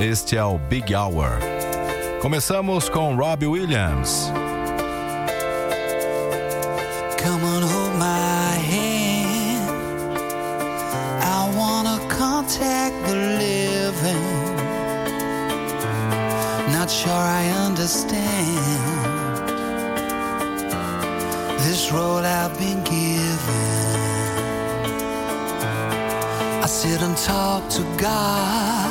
Este é o Big Hour. Começamos com Robbie Williams. Come on, hold my hand. I wanna contact the living. Not sure I understand this role I've been given. I sit and talk to God,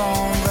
phone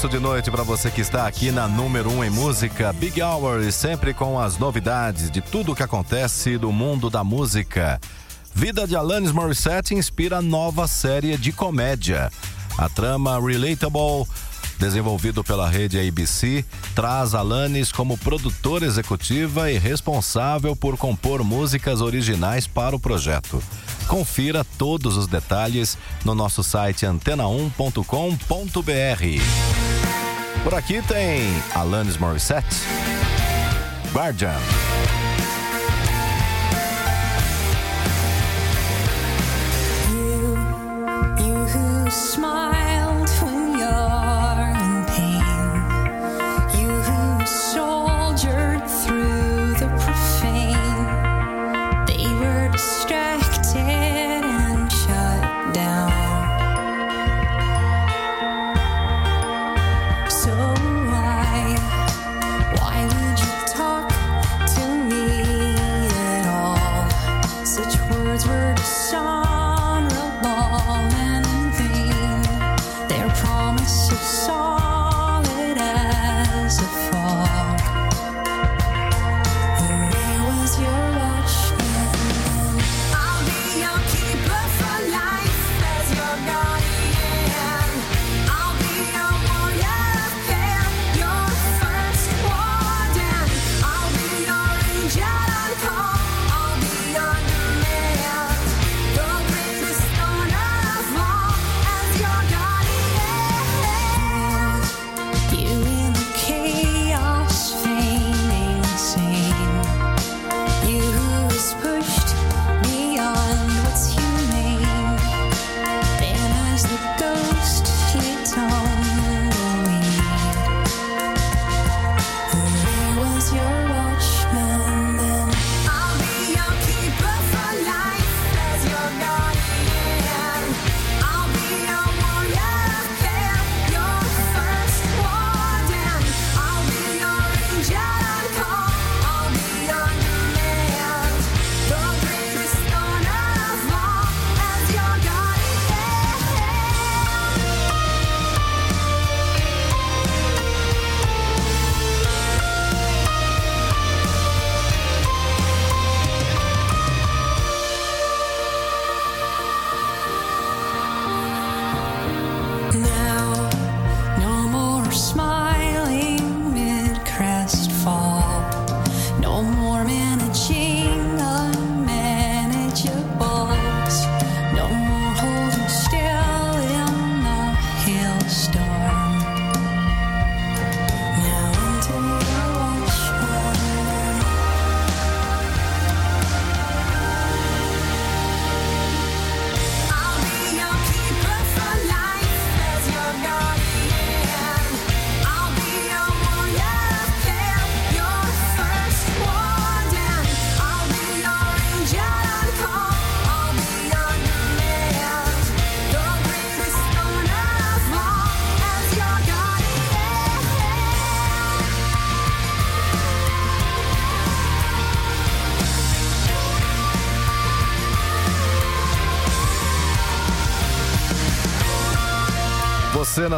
começo de noite para você que está aqui na número 1 um em música, Big Hour, e sempre com as novidades de tudo o que acontece do mundo da música. Vida de Alanis Morissette inspira nova série de comédia. A trama Relatable, desenvolvido pela rede ABC, traz Alanis como produtora executiva e responsável por compor músicas originais para o projeto. Confira todos os detalhes no nosso site antena1.com.br. Por aqui tem Alanis Morissette, Guardian.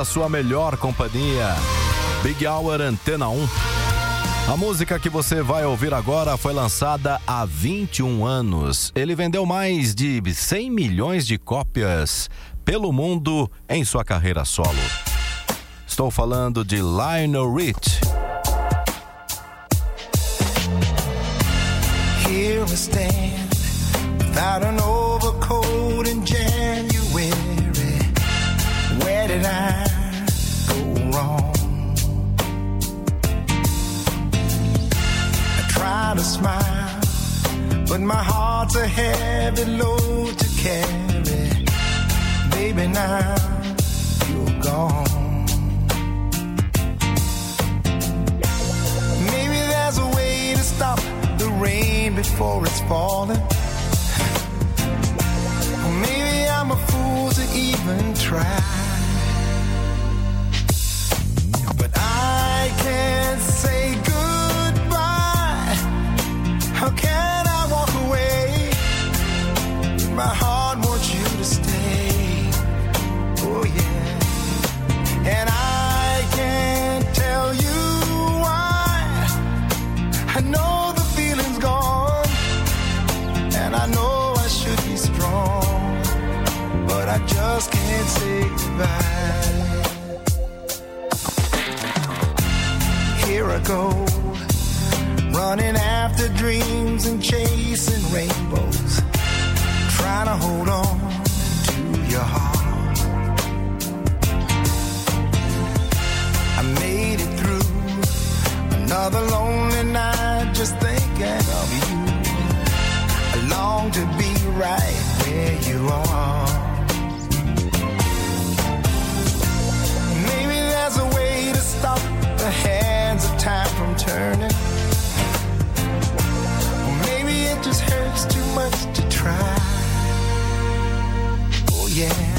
Na sua melhor companhia. Big Hour Antena 1. A música que você vai ouvir agora foi lançada há 21 anos. Ele vendeu mais de 100 milhões de cópias pelo mundo em sua carreira solo. Estou falando de Lionel Rich. Here we stand without an overcoat heart's a heavy load to carry. Baby, now you're gone. Maybe there's a way to stop the rain before it's falling. Maybe I'm a fool to even try. But I can't say goodbye. Just can't say goodbye. Here I go, running after dreams and chasing rainbows, trying to hold on to your heart. I made it through another lonely night just thinking of you. I long to be right where you are. Stop the hands of time from turning. Or maybe it just hurts too much to try. Oh yeah,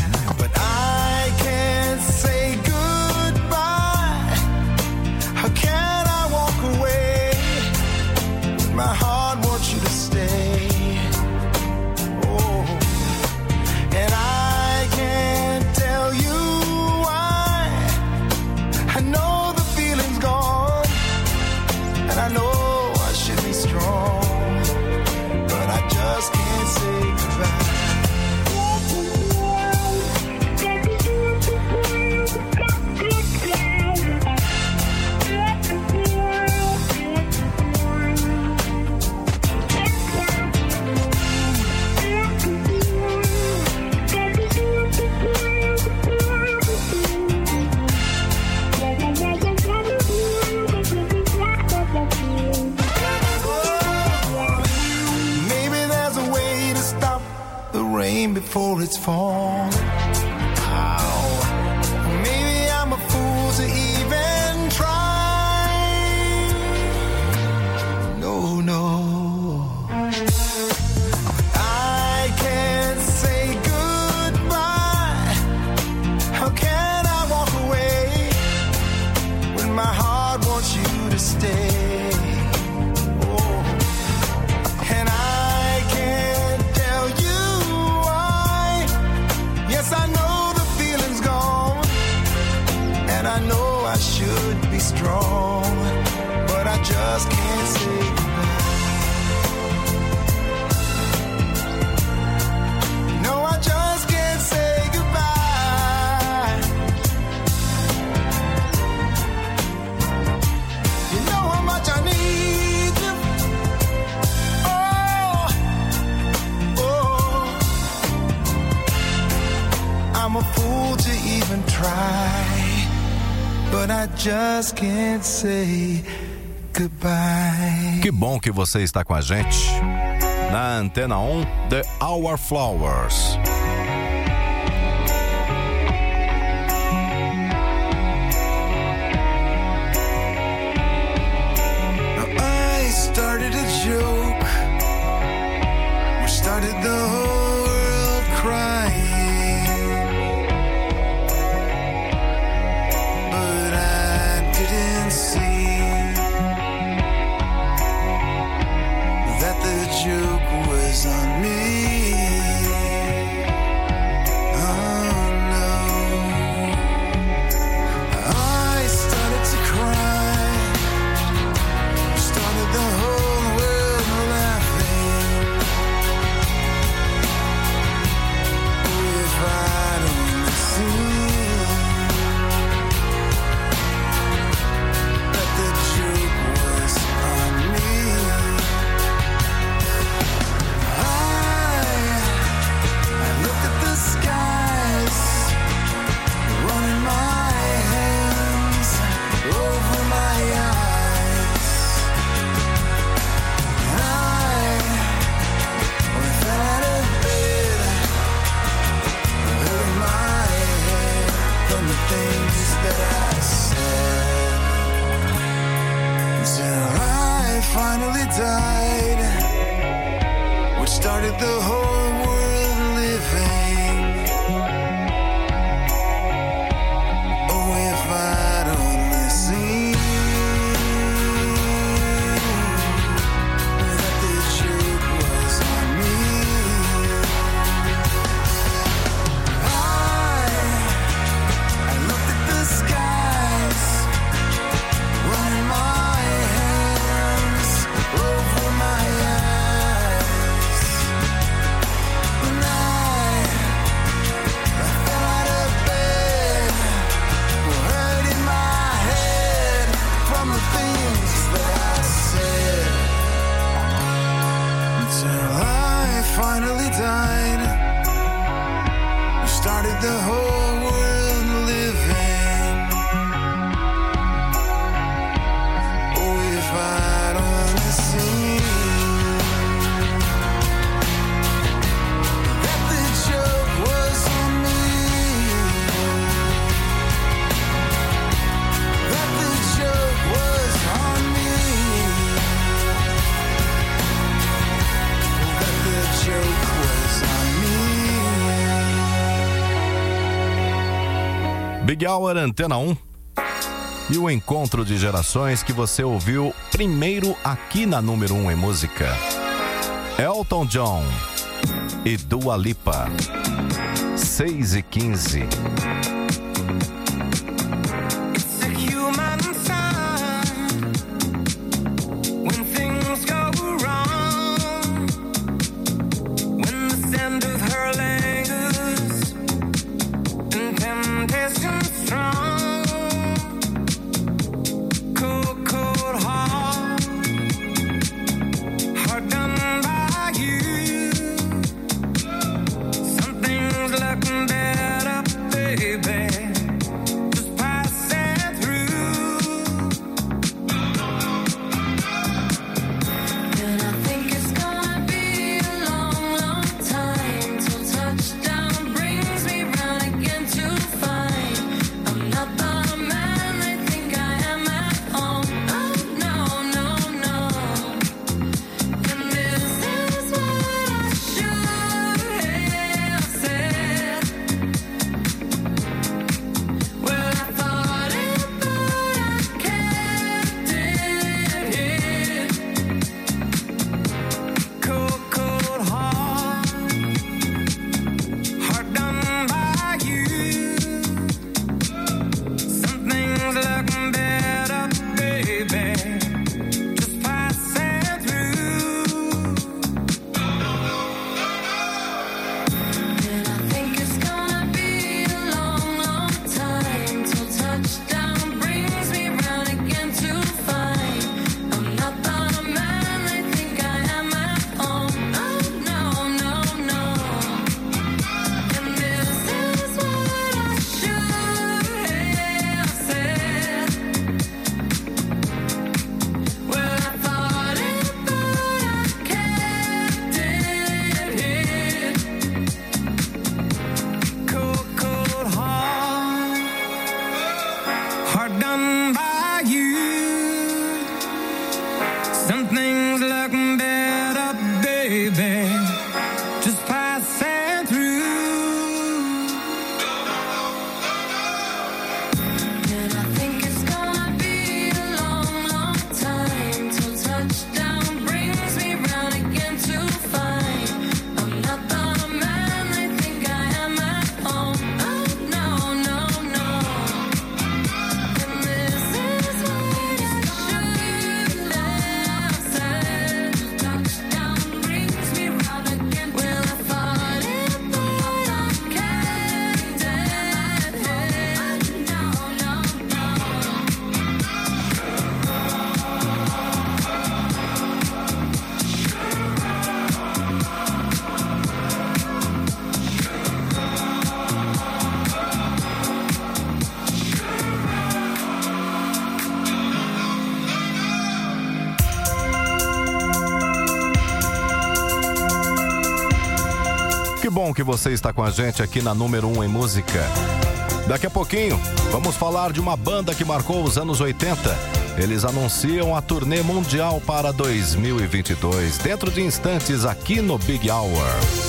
just can't say goodbye. Que bom que você está com a gente. Na Antena 1, The Our Flowers. Started a joke. We started the whole Happy Hour Antena 1 e o encontro de gerações que você ouviu primeiro aqui na número 1 em música. Elton John e Dua Lipa. 6 e 15. que você está com a gente aqui na número 1 um em música. Daqui a pouquinho, vamos falar de uma banda que marcou os anos 80. Eles anunciam a turnê mundial para 2022, dentro de instantes aqui no Big Hour.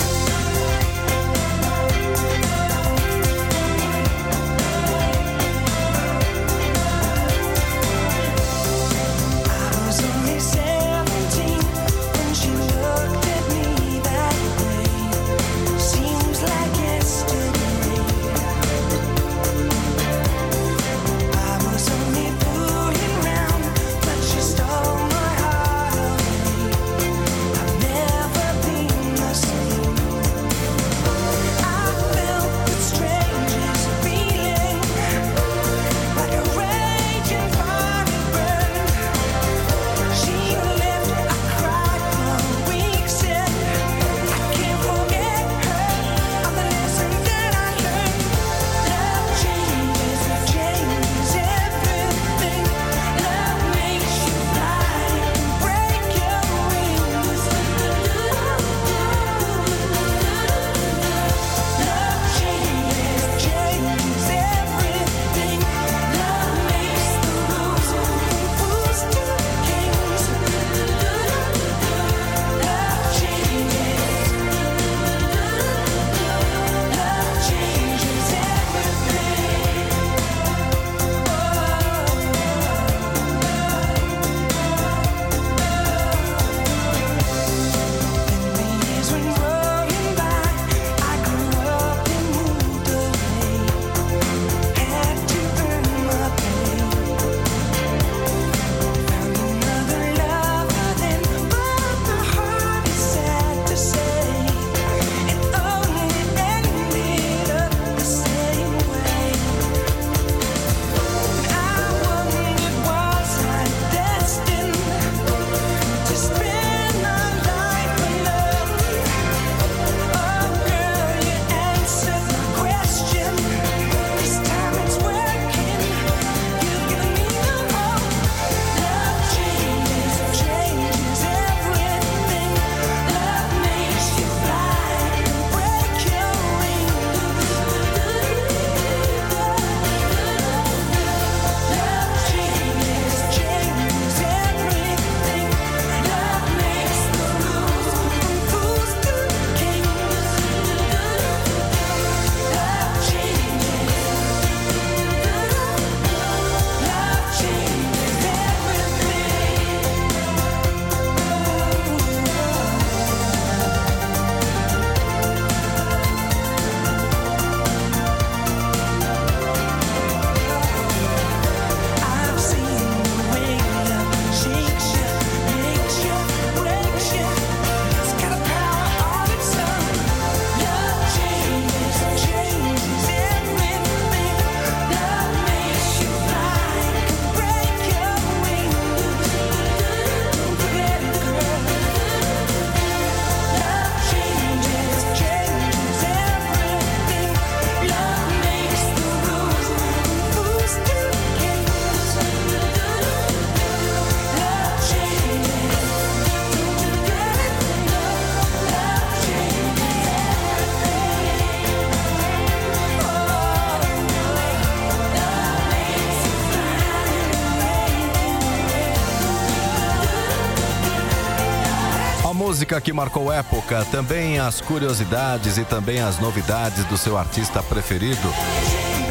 Música que marcou época, também as curiosidades e também as novidades do seu artista preferido.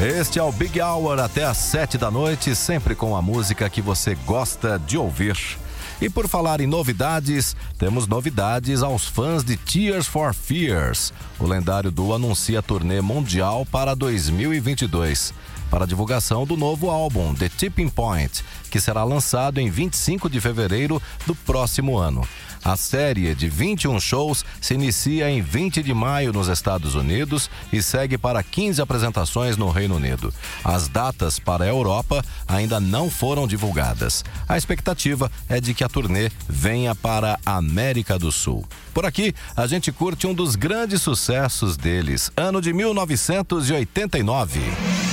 Este é o Big Hour até às sete da noite, sempre com a música que você gosta de ouvir. E por falar em novidades, temos novidades aos fãs de Tears for Fears. O lendário duo anuncia a turnê mundial para 2022 para a divulgação do novo álbum The Tipping Point, que será lançado em 25 de fevereiro do próximo ano. A série de 21 shows se inicia em 20 de maio nos Estados Unidos e segue para 15 apresentações no Reino Unido. As datas para a Europa ainda não foram divulgadas. A expectativa é de que a turnê venha para a América do Sul. Por aqui, a gente curte um dos grandes sucessos deles, ano de 1989.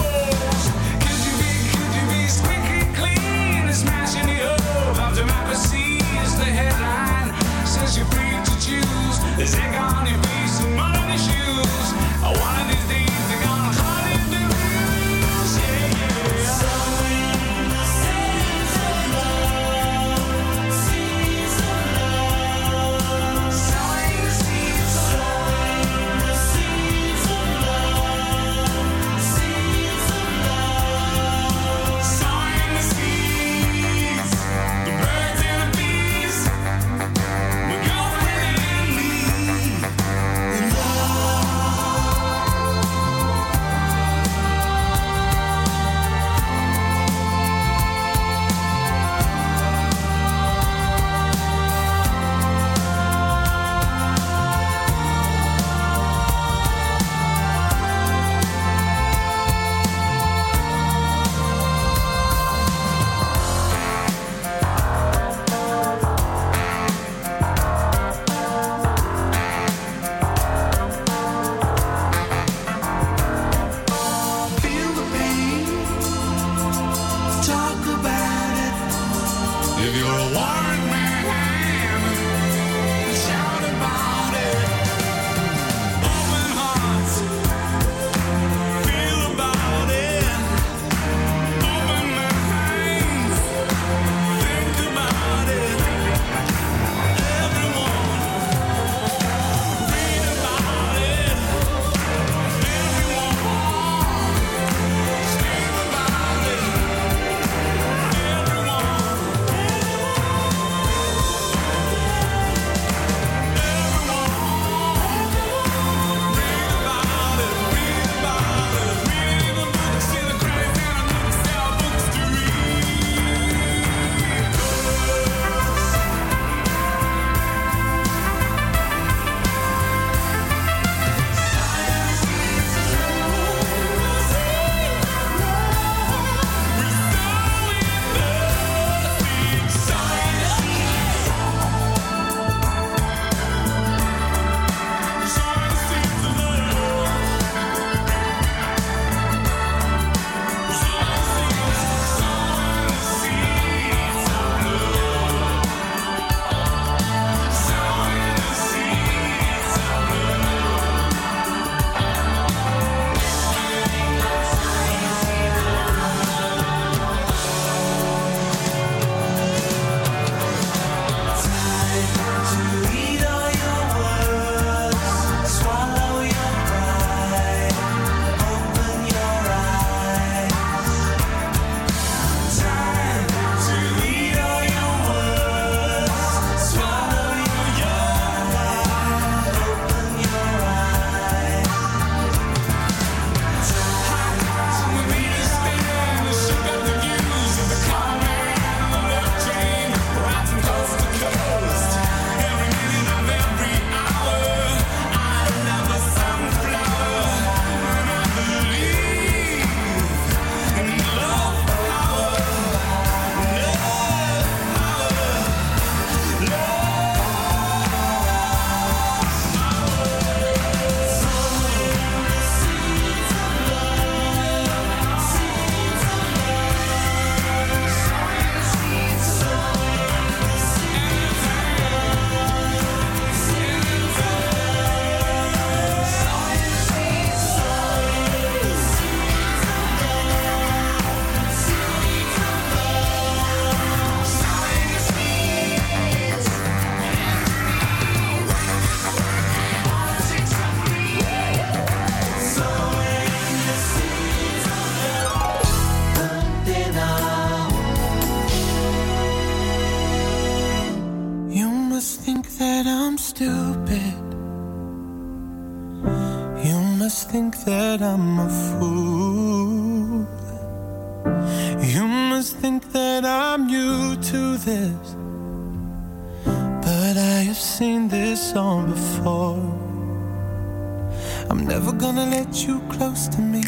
close to me,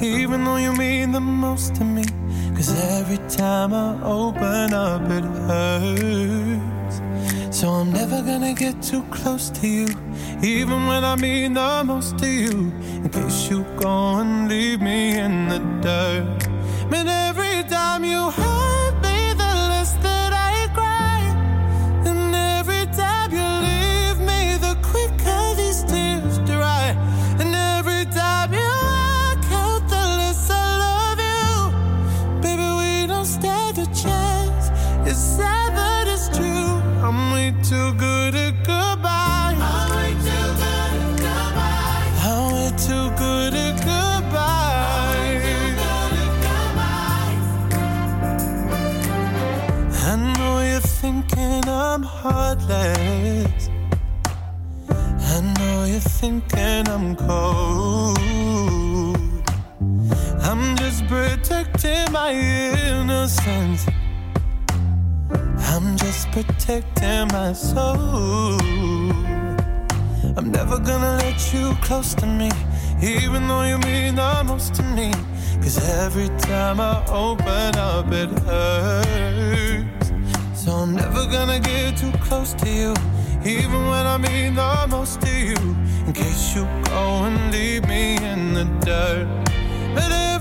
even though you mean the most to me. Cause every time I open up, it hurts. So I'm never gonna get too close to you, even when I mean the most to you. In case you go and leave me in the dirt. And every time you hurt, I'm cold. I'm just protecting my innocence. I'm just protecting my soul. I'm never gonna let you close to me, even though you mean the most to me. Cause every time I open up, it hurts. So I'm never gonna get too close to you even when I mean the most to you. In case you go and leave me in the dirt. But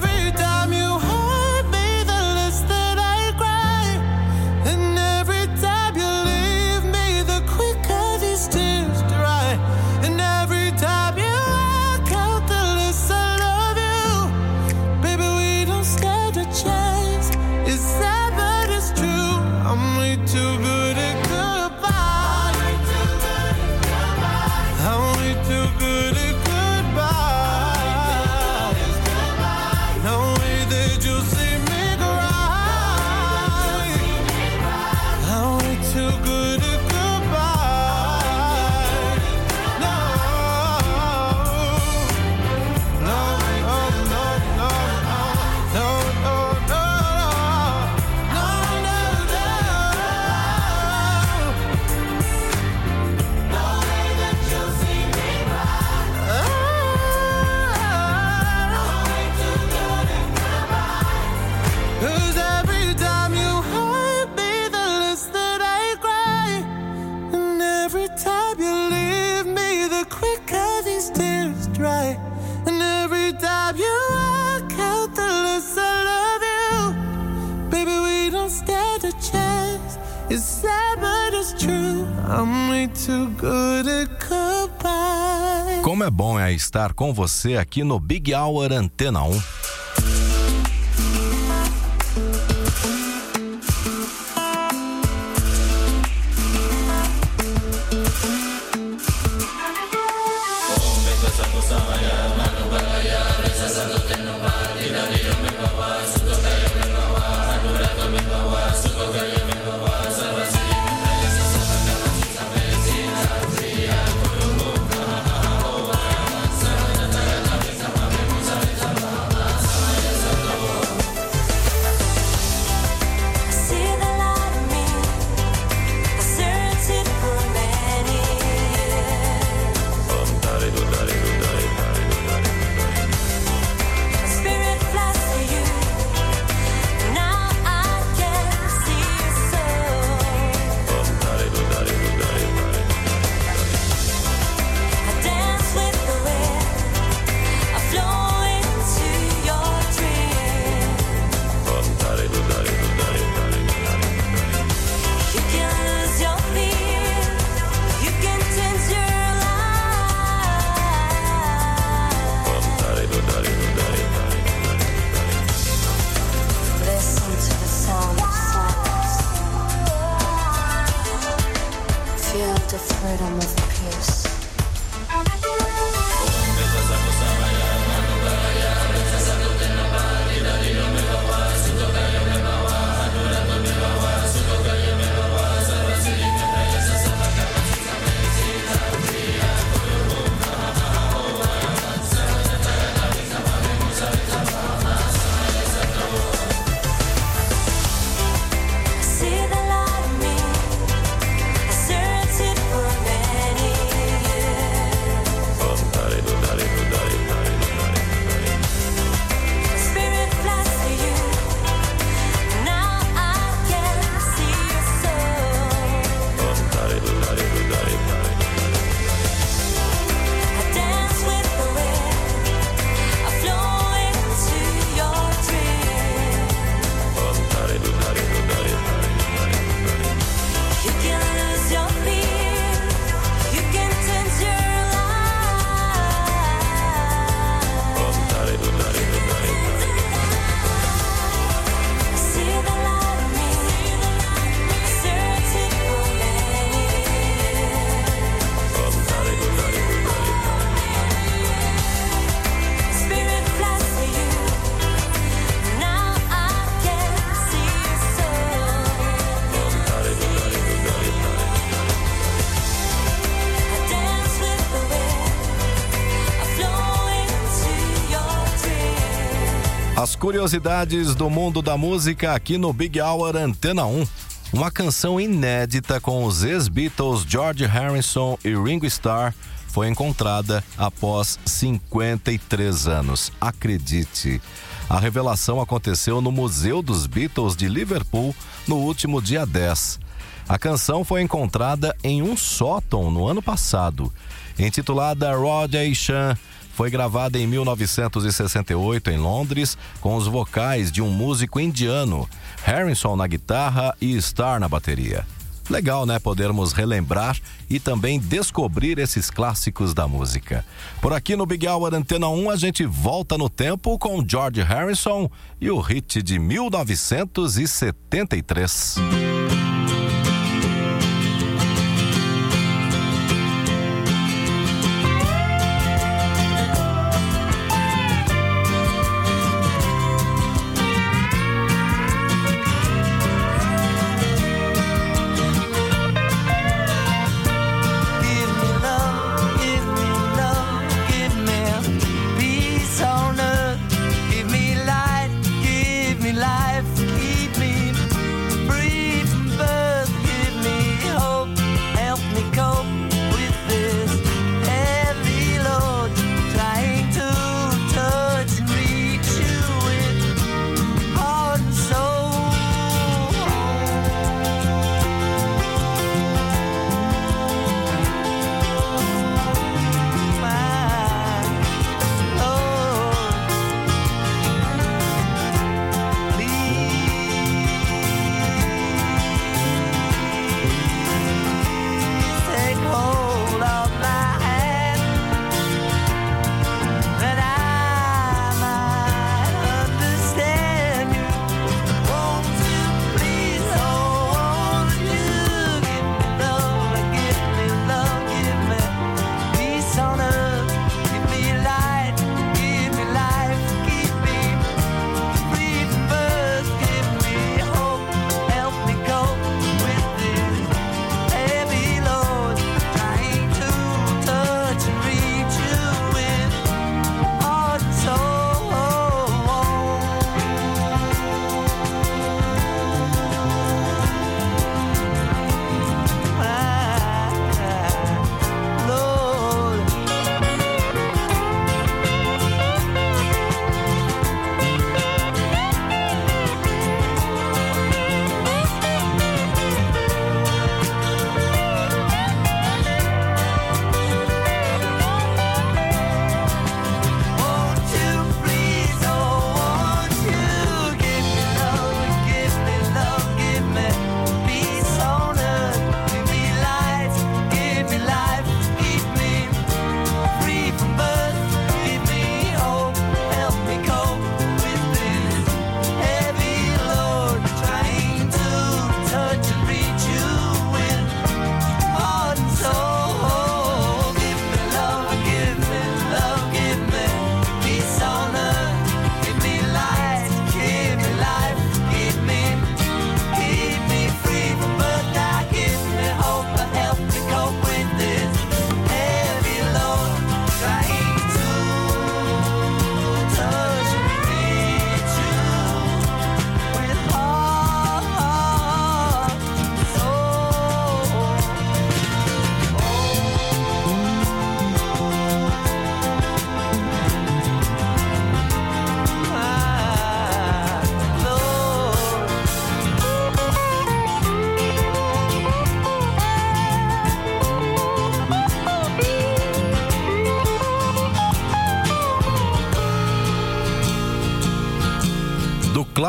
Como é bom é estar com você aqui no Big Hour Antena 1. Curiosidades do mundo da música aqui no Big Hour Antena 1. Uma canção inédita com os ex-Beatles George Harrison e Ringo Starr foi encontrada após 53 anos. Acredite. A revelação aconteceu no Museu dos Beatles de Liverpool no último dia 10. A canção foi encontrada em um sótão no ano passado. Intitulada Roger Chan, foi gravada em 1968 em Londres com os vocais de um músico indiano, Harrison na guitarra e Starr na bateria. Legal, né? Podermos relembrar e também descobrir esses clássicos da música. Por aqui no Big Hour Antena 1, a gente volta no tempo com George Harrison e o hit de 1973.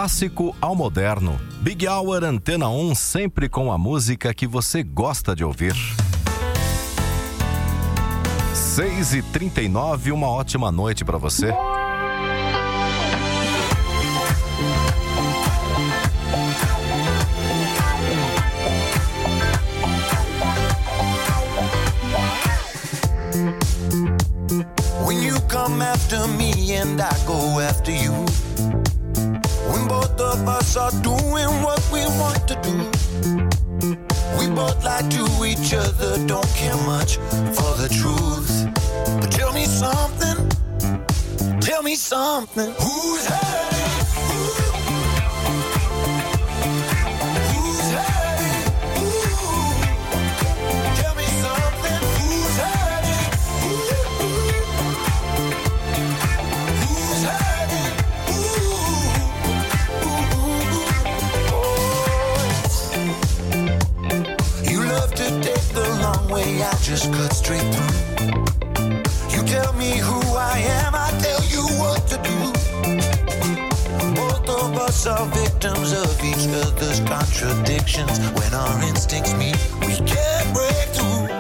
Clássico ao moderno. Big Hour Antena 1, sempre com a música que você gosta de ouvir. 6 e 39 uma ótima noite para você. start doing what we want to do. We both lie to each other, don't care much for the truth. But tell me something, tell me something. Who's hurting? flesh cut straight through. You tell me who I am, I tell you what to do. Both of us are victims of each other's contradictions. When our instincts meet, we can't break through.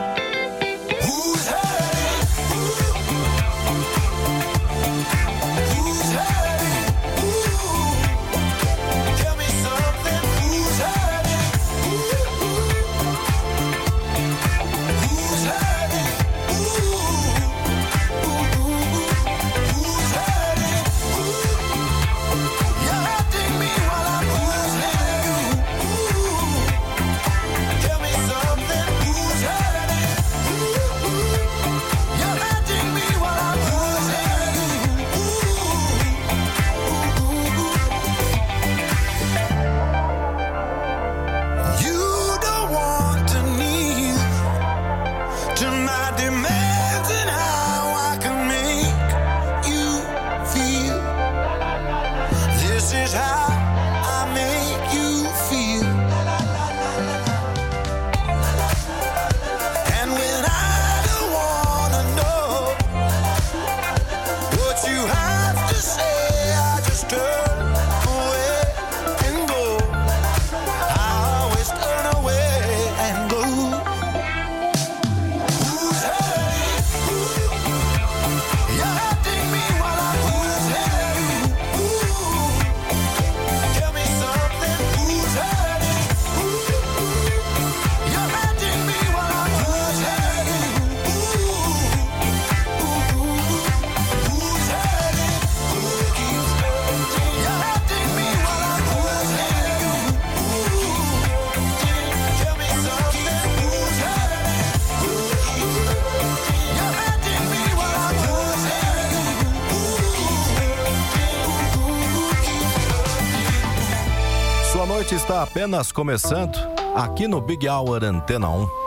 this is how está apenas começando aqui no Big Hour Antena 1.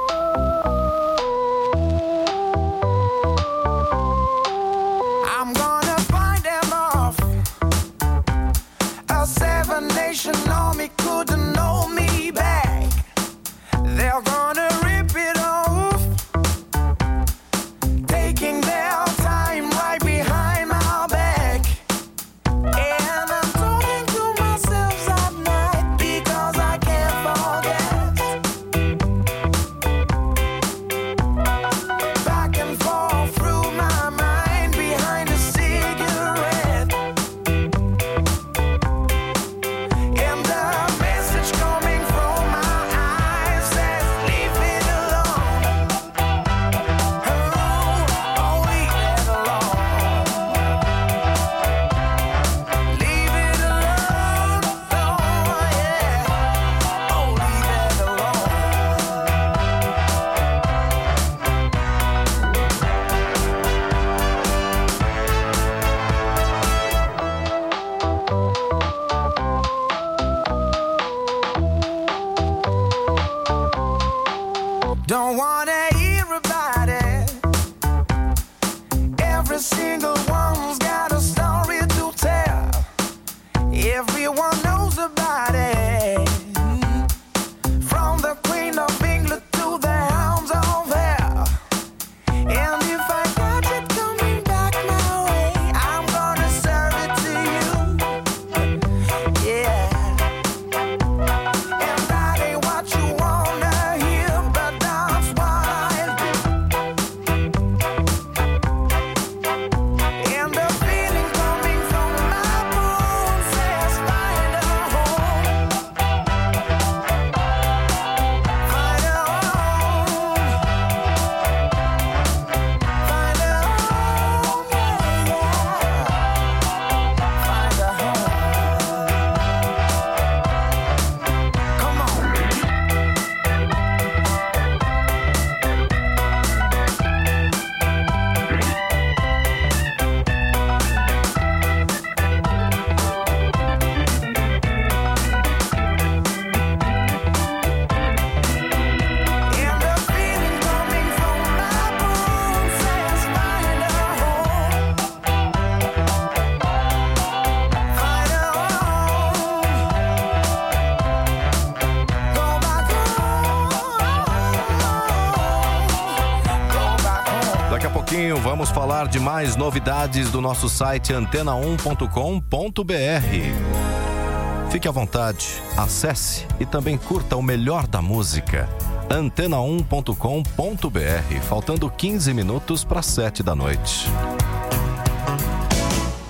pouquinho vamos falar de mais novidades do nosso site antena1.com.br. Fique à vontade, acesse e também curta o melhor da música. antena1.com.br, faltando 15 minutos para 7 da noite.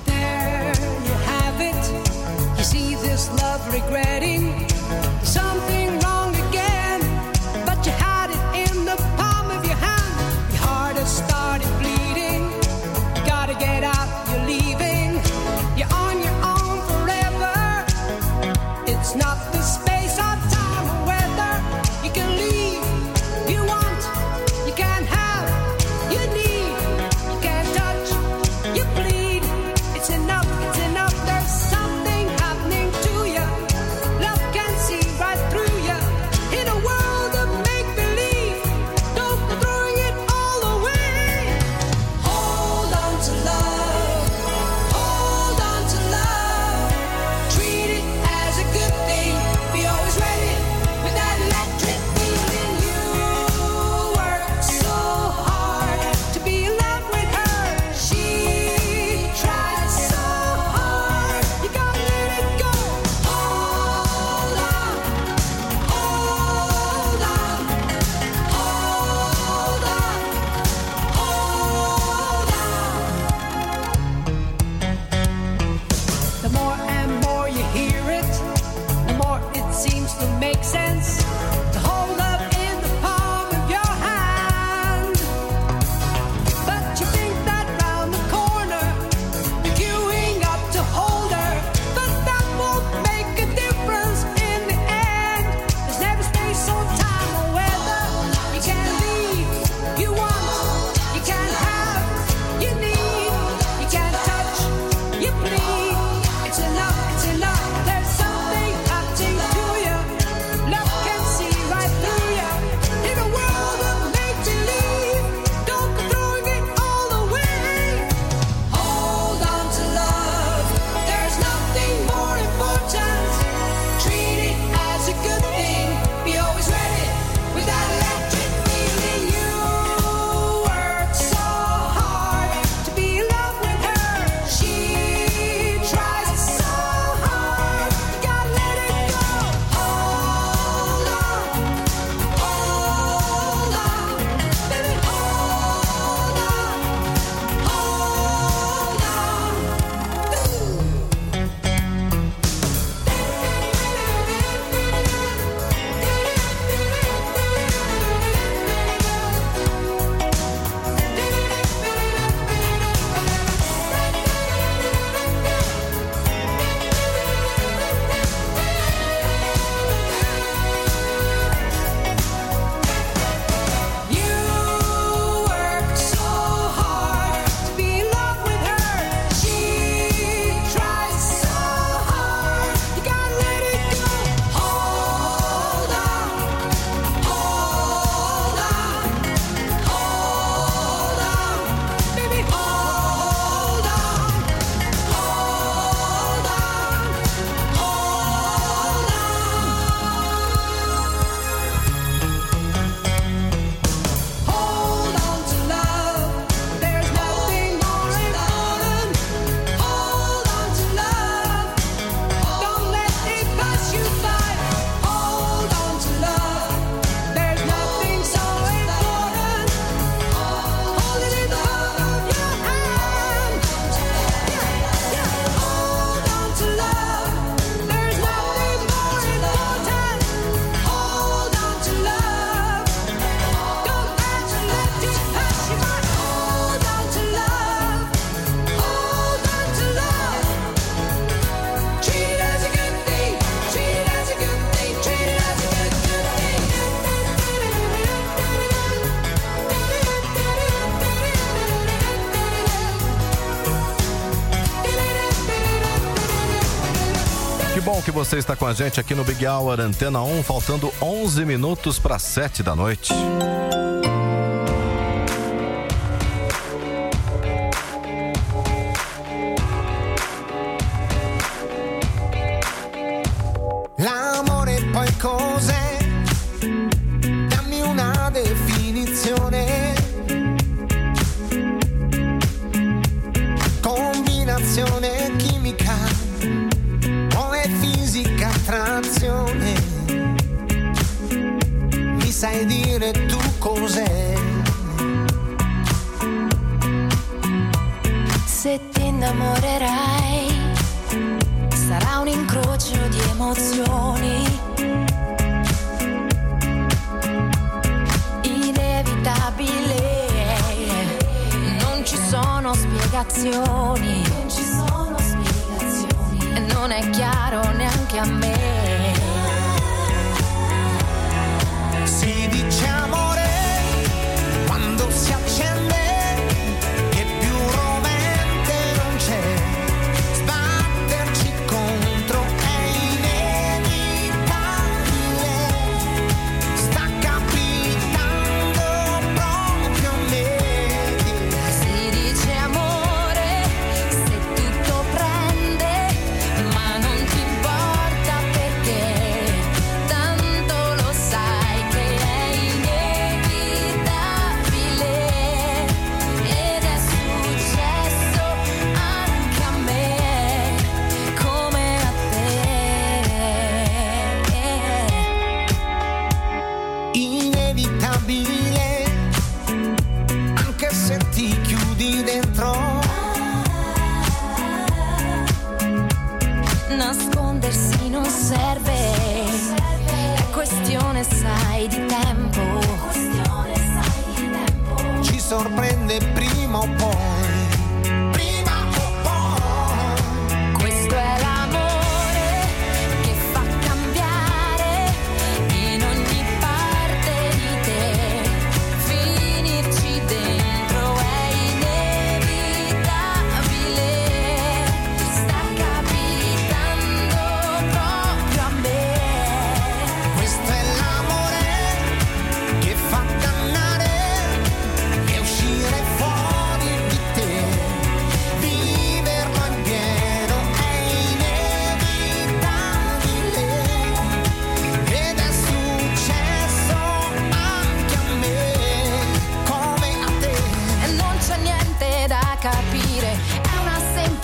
There you have it. You see this love regretting Você está com a gente aqui no Big Hour Antena 1, faltando 11 minutos para 7 da noite.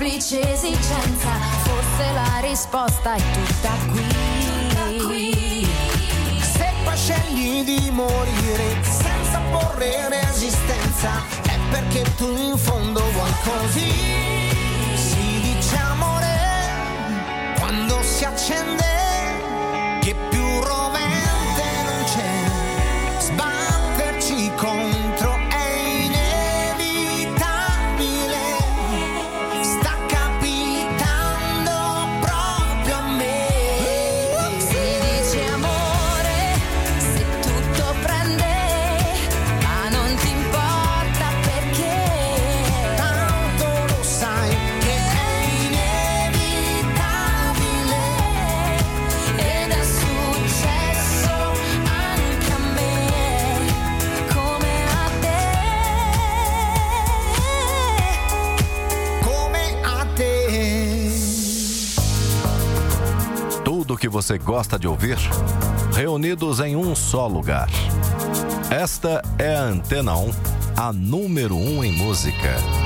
semplice esigenza, forse la risposta è tutta qui. Se poi scegli di morire senza porre resistenza, è perché tu in fondo vuoi così. Si dice amore quando si accende que você gosta de ouvir, reunidos em um só lugar. Esta é a Antena 1, a número 1 um em música.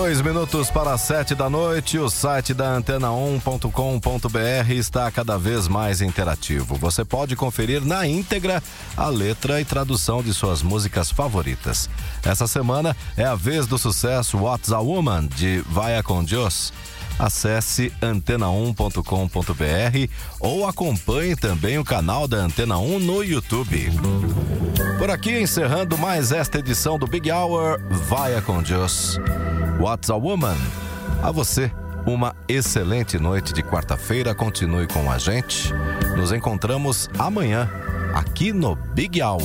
dois minutos para sete da noite, o site da antena1.com.br está cada vez mais interativo. Você pode conferir na íntegra a letra e tradução de suas músicas favoritas. Essa semana é a vez do sucesso What's a Woman, de Vaia com Dios acesse antena1.com.br ou acompanhe também o canal da Antena 1 no YouTube. Por aqui encerrando mais esta edição do Big Hour, vaia com Deus. What's a Woman? A você, uma excelente noite de quarta-feira. Continue com a gente. Nos encontramos amanhã, aqui no Big Hour.